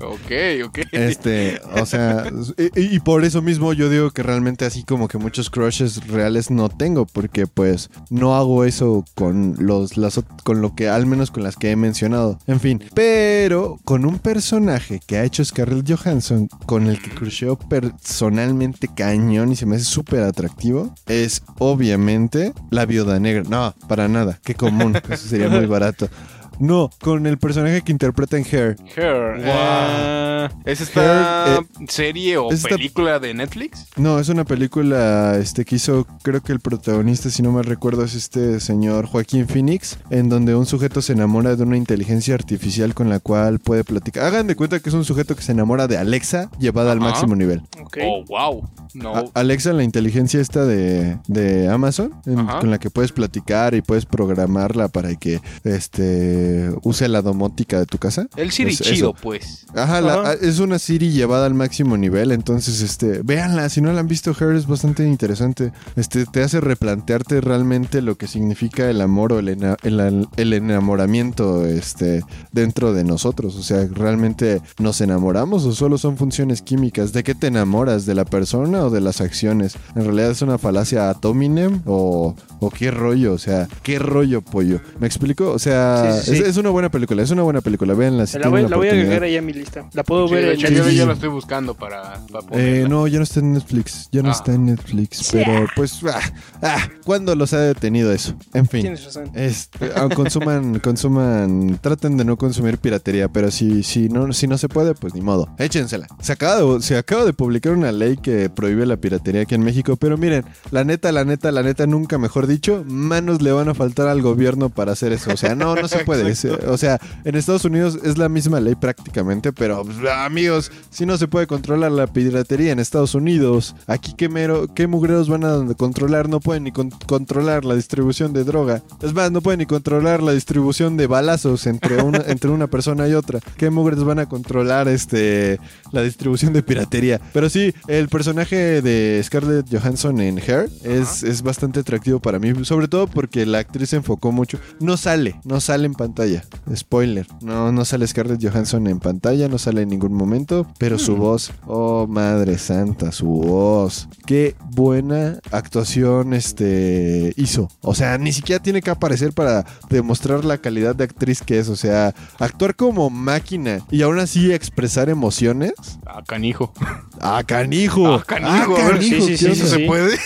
Ok, ok. Este, o sea, y, y por eso mismo yo digo que realmente así como que muchos crushes reales no tengo, porque pues no hago eso con los, las, con lo que, al menos con las que he mencionado. En fin, pero con un personaje que ha hecho Scarlett Johansson, con el que crusheo personalmente cañón y se me hace súper atractivo, es obviamente la viuda negra. No, para nada, qué común, eso sería muy barato. <laughs> No, con el personaje que interpreta en Hair. Her. Wow. Ah, ¿Es esta Her, serie o película de Netflix? No, es una película este, que hizo, creo que el protagonista, si no me recuerdo, es este señor Joaquín Phoenix, en donde un sujeto se enamora de una inteligencia artificial con la cual puede platicar. Hagan de cuenta que es un sujeto que se enamora de Alexa llevada al máximo nivel. Ok. Oh, wow. No. A- Alexa, la inteligencia esta de, de Amazon, en- con la que puedes platicar y puedes programarla para que este use la domótica de tu casa. el Siri chido, eso. pues. Ajá, la- es una Siri llevada al máximo nivel, entonces, este, véanla, si no la han visto, Her es bastante interesante. Este, te hace replantearte realmente lo que significa el amor o el, ena- el- el enamoramiento, este, dentro de nosotros. O sea, ¿realmente nos enamoramos o solo son funciones químicas? ¿De qué te enamoras? ¿De la persona o de las acciones? ¿En realidad es una falacia ad hominem o, o qué rollo? O sea, ¿qué rollo, pollo? ¿Me explico? O sea, Sí, sí, sí. Es, es una buena película, es una buena película, véanla si la voy, la la voy a agregar ahí a mi lista. La puedo Sí, ver en hecho, Sí. yo ya lo estoy buscando para, para Eh, no, ya no está en Netflix. Ya no Ah. está en Netflix. Pero pues, ah, ah, ¿cuándo los ha detenido eso? En fin. Tienes razón. Este, ah, consuman, <laughs> consuman, traten de no consumir piratería, pero si, si, no, si no se puede, pues ni modo. Échensela. Se acaba, de, se acaba de publicar una ley que prohíbe la piratería aquí en México, pero miren, la neta, la neta, la neta, nunca mejor dicho, manos le van a faltar al gobierno para hacer eso. O sea, no, no se puede. Es- o sea, en Estados Unidos es la misma ley prácticamente, pero pues, amigos, si no se puede controlar la piratería en Estados Unidos, aquí qué, mero, qué mugreros van a controlar, no pueden ni con- controlar la distribución de droga. Es más, no pueden ni controlar la distribución de balazos entre una, <laughs> entre una persona y otra. ¿Qué mugres van a controlar este la distribución de piratería? Pero sí, el personaje de Scarlett Johansson en Hair es, es bastante atractivo para mí, sobre todo porque la actriz se enfocó mucho. No sale, no sale en pantalla. Spoiler, no, no sale Scarlett Johansson en pantalla, no sale en ningún momento, pero su voz, oh madre santa, su voz. Qué buena actuación este hizo. O sea, ni siquiera tiene que aparecer para demostrar la calidad de actriz que es. O sea, actuar como máquina y aún así expresar emociones. Ah, canijo. <laughs> ¡Ah, canijo! Ah, canijo, a ver, sí, sí, ¿qué sí, sí. se puede?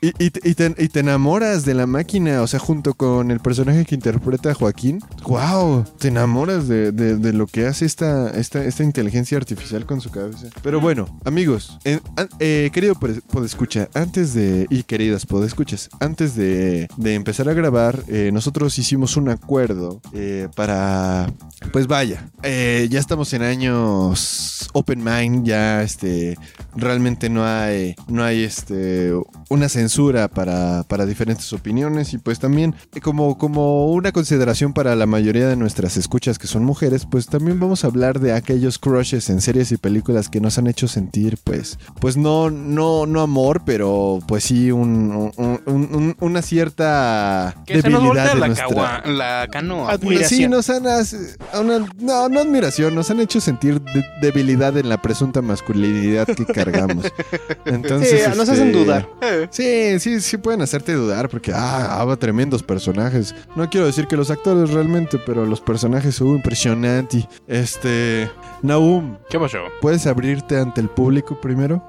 Y, y te- y te, y te enamoras de la máquina, o sea, junto con el personaje que interpreta a Joaquín. ¡Wow! Te enamoras de, de- lo que hace esta, esta, esta inteligencia artificial con su cabeza. Pero bueno, amigos, eh, querido pod- podescucha, antes de. y queridas podescuchas, antes de, de empezar a grabar, eh, nosotros hicimos un acuerdo eh, para. Pues vaya, eh, ya estamos en años open mind, ya este realmente no hay no hay este una censura para, para diferentes opiniones y pues también como como una consideración para la mayoría de nuestras escuchas que son mujeres pues también vamos a hablar de aquellos crushes en series y películas que nos han hecho sentir pues pues no no no amor pero pues sí un, un- un- un- una cierta Que se nos voltea debilidad de la, nuestra cagua- la canoa. Admi- pues sí, Admiración. nos han... una- no, no admiración, nos han hecho sentir de- debilidad en la presunta masculinidad que cargamos. <laughs> Entonces, Sí, nos este, hacen dudar. Sí, sí, sí pueden hacerte dudar porque, ah, ah, tremendos personajes. No quiero decir que los actores realmente, pero los personajes son impresionantes. Este, Naum, ¿Qué pasó? ¿puedes abrirte ante el público primero?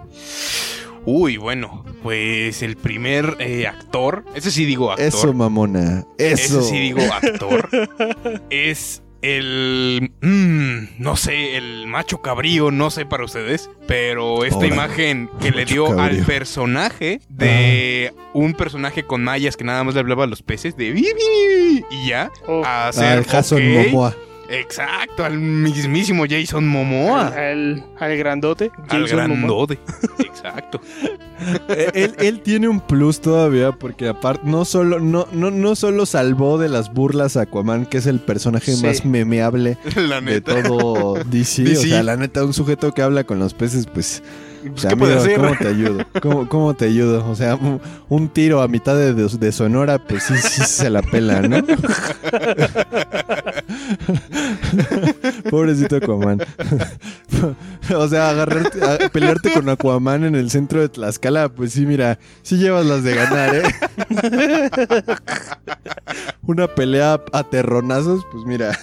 Uy, bueno, pues el primer eh, actor, ese sí digo actor. Eso, mamona. Eso. Ese sí digo actor. <laughs> es el... mm, no sé, el macho cabrío, no sé para ustedes, pero esta imagen que le dio al personaje de un personaje con mallas que nada más le hablaba a los peces de... Y ya, Oh, a hacer... Al Jason ok. Momoa. Exacto, al mismísimo Jason Momoa. al, al grandote. Al Jason grandote. <laughs> Exacto. <laughs> Eh, él, él tiene un plus todavía porque aparte no solo, no, no, no solo salvó de las burlas a Aquaman, que es el personaje Sí. más memeable <laughs> La de todo DC. O DC. sea, la neta, un sujeto que habla con los peces, pues... Pues, o sea, ¿Qué puede hacer? ¿Cómo te ayudo? ¿Cómo, cómo te ayudo? O sea, un, tiro a mitad de, de- de Sonora, pues sí, sí se la pela, ¿no? <laughs> Pobrecito Aquaman. <laughs> o sea, agarrarte, a- pelearte con Aquaman en el centro de Tlaxcala, pues sí, mira, sí llevas las de ganar, ¿eh? <laughs> Una pelea a terronazos, pues mira.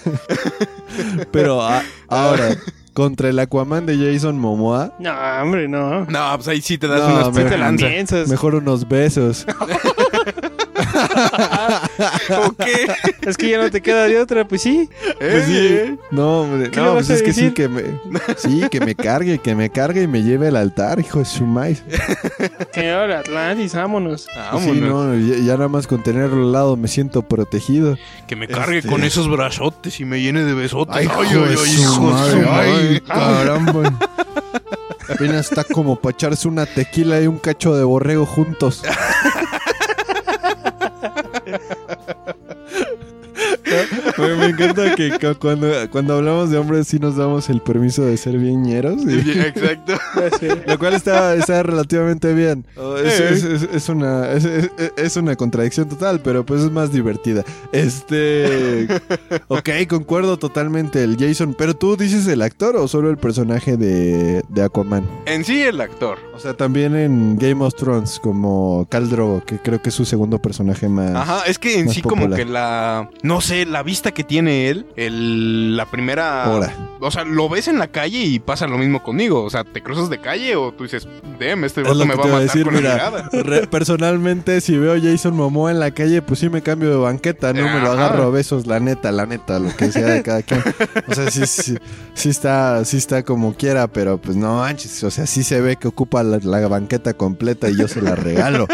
Pero a- ahora, contra el Aquaman de Jason Momoa, No, hombre, no. No, pues ahí sí te das No, unas me- te Te la lanza. piensas. mejor unos besos. <laughs> ¿O <laughs> qué? Es que ya no te queda de otra, pues sí. Pues sí. No, hombre, ¿Qué le no, pues es que sí, que me. Sí, que me cargue, que me cargue y me lleve al altar, hijo de su maíz. Señor <laughs> Atlantis, vámonos. Pues sí, no, ya, ya nada más con tenerlo al lado me siento protegido. Que me cargue Este- con esos brazotes y me llene de besotes. Ay, hijo de su hijo de su madre, ay, madre. caramba. Apenas está como para echarse una tequila y un cacho de borrego juntos. <laughs> Yeah. Me, me encanta que cu- cuando, cuando hablamos de hombres sí nos damos el permiso de ser bien ñeros. y- Exacto. Lo cual está, está relativamente bien. Oh, Es, Eh. es- es- es una, es, es- es una contradicción total, pero pues es más divertida. Este. Ok, concuerdo totalmente el Jason. Pero tú dices el actor o solo el personaje de, de Aquaman. En sí, el actor. O sea, también en Game of Thrones, como Khal Drogo, que creo que es su segundo personaje más. Ajá, es que en sí como que la... No sé, la vista que tiene él, el, la primera... Ahora. O sea, lo ves en la calle y pasa lo mismo conmigo. O sea, te cruzas de calle o tú dices, damn, este Es vato me va a matar decir, con la mira, mirada. re- personalmente si veo Jason Momoa en la calle, pues sí me cambio de banqueta, no me lo agarro a besos, la neta, la neta, lo que sea de cada quien. O sea, sí, sí, sí está, sí está como quiera, pero pues no manches, o sea, sí se ve que ocupa la, la banqueta completa y yo se la regalo.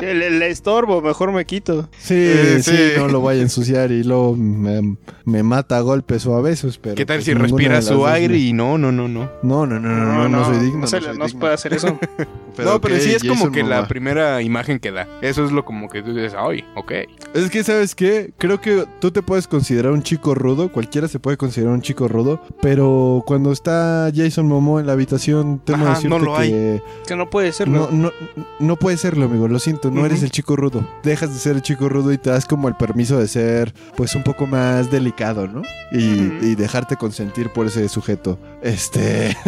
Le, le estorbo, mejor me quito. Sí, Eh, sí, sí. no lo vaya a ensuciar y luego me, me mata a golpes o a besos, pero... ¿Qué tal pues, si respira su aire y no, no, no, no? No, no, no, no, no, no, soy digno. No, se no soy no digno. puede hacer eso. <laughs> no, pero ok, sí es como que la primera imagen que da. Eso es lo como que tú dices, ay, ok. Es que, ¿sabes qué? Creo que tú te puedes considerar un chico rudo, cualquiera se puede considerar un chico rudo, pero cuando está Jason Momoa en la habitación, temo Ajá, decirte no lo que Que no puede serlo. no, no, no puede serlo, amigo, lo siento, no eres el chico rudo. Dejas de ser el chico rudo y te das como el permiso de ser, pues, un poco más delicado, ¿no? Y, dejarte consentir por ese sujeto. Este... <laughs>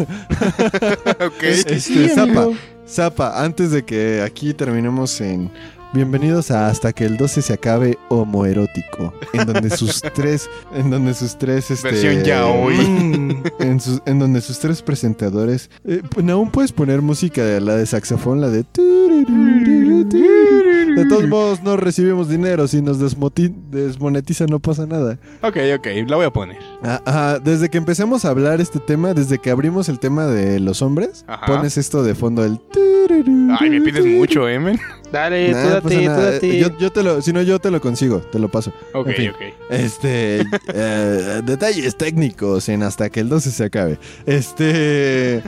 ok. Este, sí, Zapa. amigo. Zapa, antes de que aquí terminemos en Bienvenidos a Hasta que el 12 se acabe homoerótico, en donde sus <laughs> tres, en donde sus tres, este, Versión yaoi. <laughs> En, sus- en donde sus tres presentadores, eh, pues, aún puedes poner música de la de saxofón, la de, de todos modos no recibimos dinero, si nos desmonetiza no pasa nada. Ok, ok, la voy a poner. Ah, ajá, desde que empezamos a hablar este tema, desde que abrimos el tema de los hombres, Ajá. pones esto de fondo el. Ay, me pides mucho, eh, men. Dale, Nah, tú date, pasa tú date. Yo, yo te lo, si no, yo te lo consigo, te lo paso. Ok, En fin. ok. Este, <laughs> eh, detalles técnicos en hasta que el 12 se acabe. Este,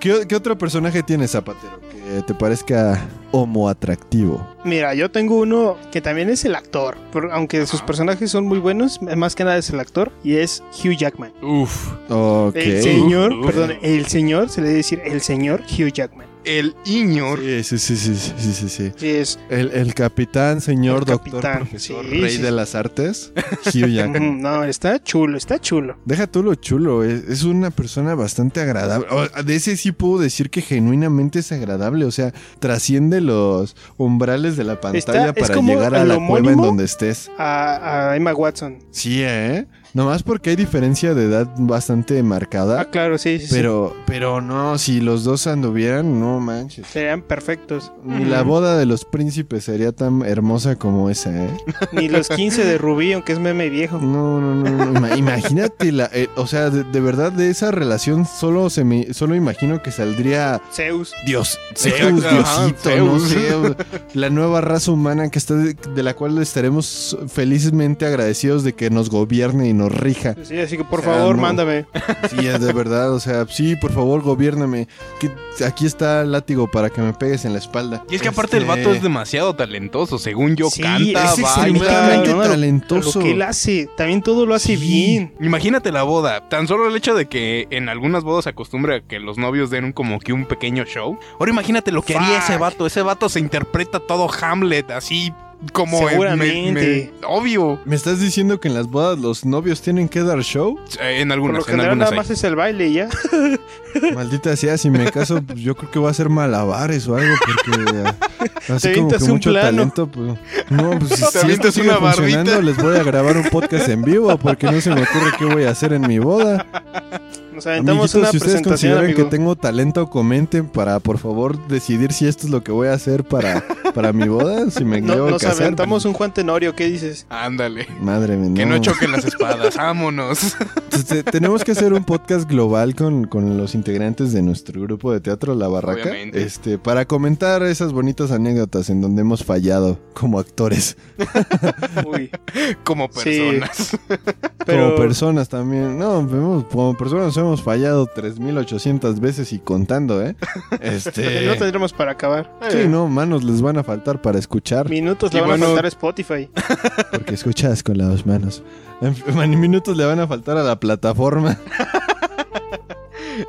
¿qué, qué otro personaje tienes, Zapatero, que te parezca homo atractivo? Mira, yo tengo uno que también es el actor. por- aunque sus personajes son muy buenos, más que nada es el actor. Y es Hugh Jackman. Uf. Ok. El señor, Uf. perdón, el señor, se le debe decir el señor Hugh Jackman. El Iñor. Sí, sí, sí, sí, sí, sí, sí. Sí, es. El, el capitán, señor, El doctor, capitán, profesor, sí, rey sí, de las artes, <laughs> Hugh Jackman. Ujú, No, está chulo, está chulo. Deja tú lo chulo, es, es una persona bastante agradable. O, de ese sí puedo decir que genuinamente es agradable, o sea, trasciende los umbrales de la pantalla Está- para llegar a la cueva en donde estés. A, a Emma Watson. Sí, ¿eh? Nomás porque hay diferencia de edad bastante marcada. Ah, claro, sí, sí. sí. Pero, pero no, si los dos anduvieran, no manches. Serían perfectos. Ni la boda de los príncipes sería tan hermosa como esa, ¿eh? <laughs> Ni los 15 de Rubí, aunque es meme viejo. No, no, no. no. Ima- imagínate, la, eh, o sea, de, de verdad de esa relación solo se me, solo imagino que saldría Zeus. Dios, Zeus, ajá, Diosito, no Zeus. sé, o- la nueva raza humana que está de, de la cual estaremos felizmente agradecidos de que nos gobierne y nos rija. Sí, así que por O sea, favor, no. mándame. Sí, es de verdad, o sea, sí, por favor, gobiérname. Que aquí está el látigo para que me pegues en la espalda. Y es que aparte el Este, vato es demasiado talentoso. Según yo, Sí, canta, es baila. ¿no? Talentoso. Lo que él hace, también todo lo hace Sí. bien. Imagínate la boda. Tan solo el hecho de que en algunas bodas se acostumbra a que los novios den un, como que un pequeño show. Ahora imagínate lo que haría ese vato. Ese vato se interpreta todo Hamlet así como... en- Seguramente. me- obvio. ¿Me estás diciendo que en las bodas los novios tienen que dar show? Eh, En Por algunas, lo en general algunas nada hay. más es el baile y ya. <laughs> Maldita sea, si me caso, <laughs> pues yo creo que voy a hacer malabares o algo, porque ah, así Te como que un mucho plano. talento, pues. No, pues si, si esto sigue una barbita. funcionando, les voy a grabar un podcast en vivo, porque no se me ocurre qué voy a hacer en mi boda. Nos aventamos Amiguitos, una si ustedes consideran amigo. que tengo talento, comenten para, por favor, decidir si esto es lo que voy a hacer para, para mi boda, si me No- nos casar. aventamos un Juan Tenorio, ¿qué dices? Ándale. Madre mía, Que no choquen las espadas. <laughs> Vámonos. Entonces, tenemos que hacer un podcast global con, con los integrantes de nuestro grupo de teatro La Barraca. Obviamente. Este, para comentar esas bonitas anécdotas en donde hemos fallado como actores. <laughs> Uy, Como Sí. personas. <laughs> pero Como personas también. No, hemos- como personas hemos fallado 3800 veces y contando, ¿eh? Este. no tendremos para acabar. Sí, no, manos les van a faltar para escuchar. Minutos Y le van bueno- a faltar a Spotify. <laughs> Porque escuchas con las manos. En minutos le van a faltar a la plataforma. <laughs>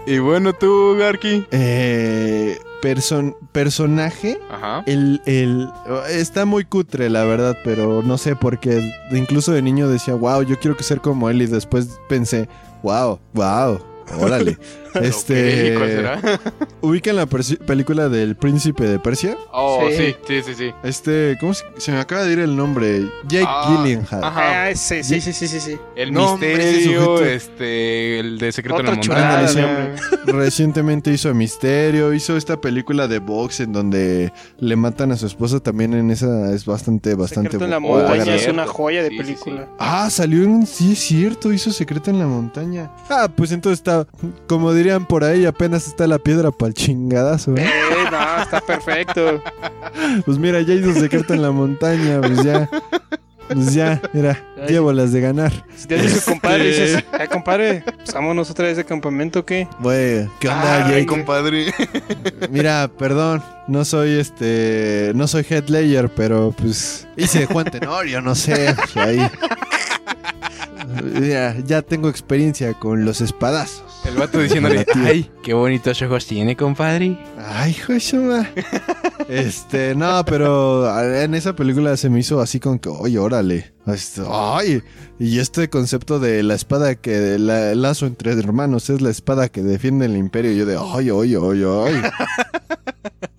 Y bueno, tú, Garki. Eh, person- personaje. Ajá. El, el, está muy cutre, la verdad, pero no sé por qué. Incluso de niño decía, wow, yo quiero que ser como él. Y después pensé, wow, wow, órale. <laughs> <laughs> este. ¿Cuál será? <laughs> ¿Ubican la película del Príncipe de Persia? Oh, Sí. sí, sí, sí. Este, ¿cómo se, se me acaba de ir el nombre? Jake Ah, Gyllenhaal. ajá. Ah, ese, sí, sí, sí, sí, sí. El No, misterio, este, el de Secreto Otra en la chulada Montaña. de. Recientemente hizo Misterio, hizo esta película de box en donde le matan a su esposa. También en esa es bastante, bastante. Secreto en la montaña es una joya de Sí, sí, película. Ah, salió en. Sí, es cierto, hizo Secreto en la Montaña. Ah, pues entonces está. Como dirían por ahí, apenas está la piedra para el chingadazo. ¿eh? Eh, no, está perfecto. <laughs> Pues mira, ya hizo Secreto en la Montaña, pues ya. Pues ya, mira, Ay. llevo las de ganar. Si te dice compadre, Este- dices, eh, compadre, pues vámonos otra vez de campamento, ¿o ¿qué? Güey, ¿qué onda, Ay, Jake? compadre. <laughs> Mira, perdón, no soy este. No soy Head Layer, pero pues. Hice Juan Tenorio, no sé. pues, ahí. Mira, ya tengo experiencia con los espadazos. El vato diciéndole, <laughs> ay, qué bonitos ojos tiene, compadre. Ay, ma- Este, no, pero en esa película se me hizo así con que, oye, órale. Este, Ay, y este concepto de la espada que, la- el lazo entre hermanos es la espada que defiende el imperio. Yo de, ay, ay, ay, ay.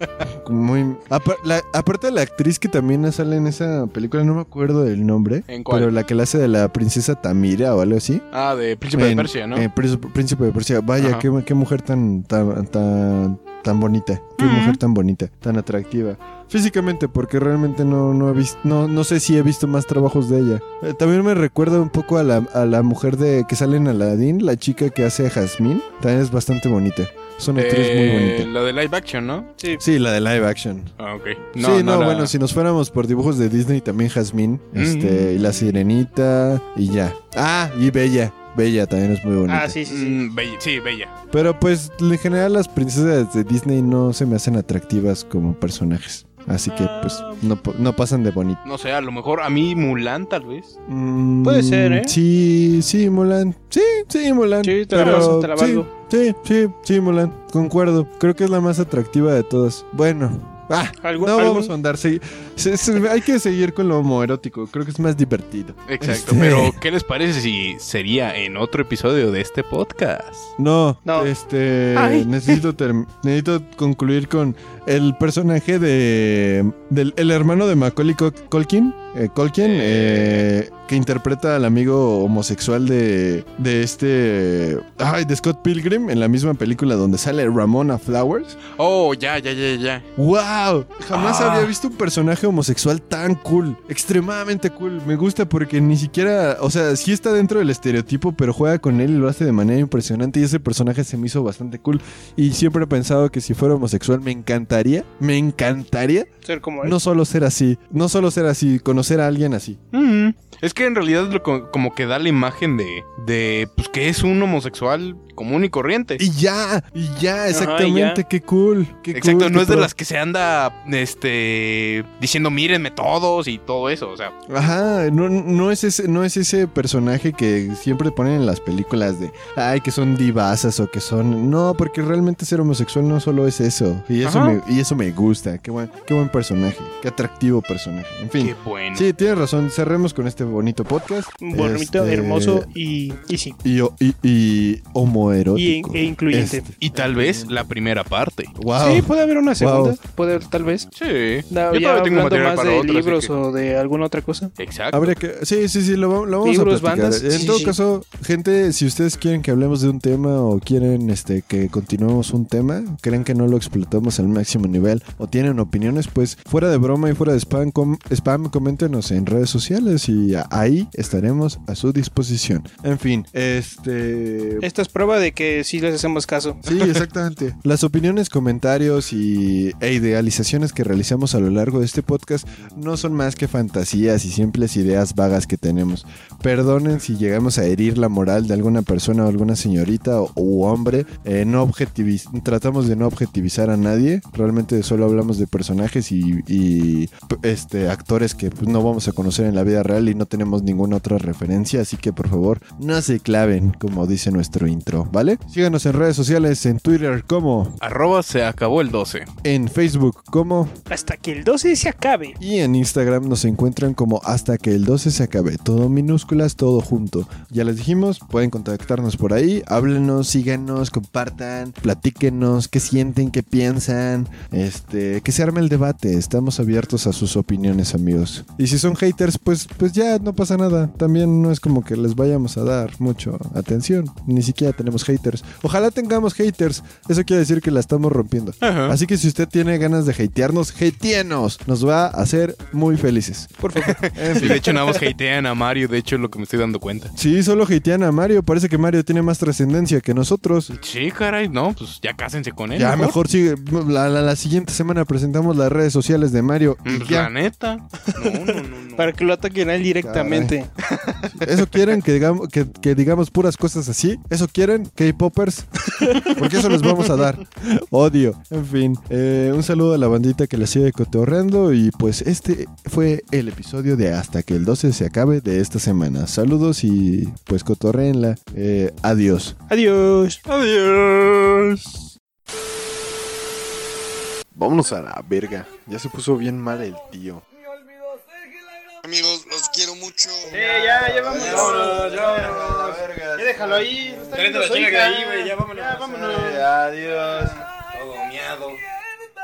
<laughs> Muy, la- aparte de la actriz que también sale en esa película, no me acuerdo del nombre. ¿En cuál? Pero la que la hace de la princesa Tamira o algo así. Ah, de Príncipe de En- Persia, ¿no? eh, Príncipe Príncipe de Persia. Vaya, qué, qué mujer tan, tan, tan, tan bonita. Qué Ujú. mujer tan bonita, tan atractiva. Físicamente, porque realmente no, no he visto, no, no sé si he visto más trabajos de ella. Eh, también me recuerda un poco a la, a la mujer de que sale en Aladdin, la chica que hace a Jasmine. También es bastante bonita. Es una actriz muy Eh, bonita. La de live action, ¿no? Sí, Sí, la de live action. Ah, ok. sí, no, la- bueno, si nos fuéramos por dibujos de Disney, también Jasmine, este, y la sirenita, y ya. Ah, y Bella. Bella también es muy bonita. Ah, sí, sí, sí. Mm, bella- sí, bella. Pero pues en general las princesas de Disney no se me hacen atractivas como personajes. Así que pues Ah. no, po- no pasan de bonito. No sé, a lo mejor a mí Mulan, tal vez. Mm, Puede ser, ¿eh? Sí, sí, Mulan. Sí, sí, Mulan. Sí, te la Pero paso, te la valgo. sí, sí, sí, Mulan. Concuerdo. Creo que es la más atractiva de todas. Bueno. Ah, ¿Algún- no algún- vamos a andar. se- hay que seguir con lo homoerótico. Creo que es más divertido. Exacto, Este, pero ¿qué les parece si sería en otro episodio de este podcast? No, No. este Ay. necesito term- necesito concluir con el personaje de del el hermano de Macaulay Culkin, eh, Culkin, Eh. eh, que interpreta al amigo homosexual de, de este, ay, de Scott Pilgrim en la misma película donde sale Ramona Flowers. Oh, ya, ya, ya, ya. ¡Wow! Jamás Ah. había visto un personaje homosexual tan cool. Extremadamente cool. Me gusta porque ni siquiera. O sea, sí está dentro del estereotipo, pero juega con él y lo hace de manera impresionante. Y ese personaje se me hizo bastante cool. Y siempre he pensado que si fuera homosexual me encantaría. Me encantaría. Ser como él. No solo ser así. No solo ser así. Conocer a alguien así. Mm, Es que en realidad lo co- como que da la imagen de, de pues que es un homosexual común y corriente. Y ya. Y ya, exactamente. ya. Qué cool. Qué Exacto, cool, no qué es de las que se anda este diciendo mírenme todos y todo eso, o sea, Ajá, no, no, es ese, no es ese personaje que siempre ponen en las películas de, ay, que son divasas o que son... No, porque realmente ser homosexual no solo es eso. Y eso, Ajá. me, y eso me gusta. Qué buen, qué buen personaje. Qué atractivo personaje. En fin. qué bueno. Sí, tienes razón. Cerremos con este bonito podcast. Bonito, Este, hermoso y, y sí. Y, y, y homoerótico. Y- e incluyente. Este, Y tal vez la primera parte. wow. Sí, puede haber una segunda. Wow. Puede haber, tal vez. Sí. No, Yo ya todavía tengo material más para de otro, libros que- o de alguna otra cosa. Exacto. Habría que, sí, sí, sí, lo, va- lo vamos Libros, a platicar. bandas, en sí, todo sí. caso, gente, si ustedes quieren que hablemos de un tema o quieren este que continuemos un tema, creen que no lo explotamos al máximo nivel o tienen opiniones, pues fuera de broma y fuera de spam, com- spam coméntenos en redes sociales y ahí estaremos a su disposición. En fin, este... Esta es prueba de que sí les hacemos caso. Sí, exactamente. <laughs> Las opiniones, comentarios y, e idealizaciones que realizamos a lo largo de este podcast no son más que fantasías y simples ideas vagas que tenemos. Perdonen si llegamos a herir la moral de alguna persona o alguna señorita o hombre. Eh, no objetiviz- tratamos de no objetivizar a nadie. Realmente solo hablamos de personajes y, este, actores que pues, no vamos a conocer en la vida real y no tenemos ninguna otra referencia. Así que por favor, no se claven, como dice nuestro intro, ¿vale? Síganos en redes sociales, en Twitter como, Arroba se acabó el 12. en Facebook como Hasta que el 12 se acabe. y en Instagram nos encuentran como hasta que el 12 se acabe. Todo minúsculas, todo junto. Ya les dijimos, pueden contactarnos por ahí. Háblenos, síganos, compartan, platíquenos qué sienten, qué piensan. Este, que se arme el debate. Estamos abiertos a sus opiniones, amigos. Y si son haters, pues, pues ya no pasa nada. También no es como que les vayamos a dar mucho atención. Ni siquiera tenemos haters. Ojalá tengamos haters. Eso quiere decir que la estamos rompiendo. Ajá. Así que si usted tiene ganas de hatearnos, hateanos. Nos va a hacer muy felices. Por favor. <laughs> En Sí, fin. de hecho, nada más hatean a Mario, de hecho, es lo que me estoy dando cuenta. Sí, solo hatean a Mario. Parece que Mario tiene más trascendencia que nosotros. Sí, caray, no, pues ya cásense con él. Ya mejor sigue. La, la- la siguiente semana presentamos las redes sociales de Mario. Y Pues, ya. la neta. No, no, no, no. <laughs> Para que lo ataquen a él directamente. ¿Eso quieren que digamos, que, que digamos puras cosas así? ¿Eso quieren? K-Poppers. <laughs> Porque eso les vamos a dar. Odio. En fin. eh, un saludo a la bandita que la sigue cotorreando. Y pues este fue el episodio de Hasta que el 12 se acabe de esta semana. Saludos y pues cotorreenla. Eh, adiós. Adiós. Adiós. Vámonos a la verga. Ya se puso bien mal el tío. Amigos, los quiero mucho. Eh, ya, ya vámonos. Vámonos, vámonos. Ya déjalo ahí. Está viendo su hija. Ya vámonos. Ya vámonos. Adiós. Todo miado.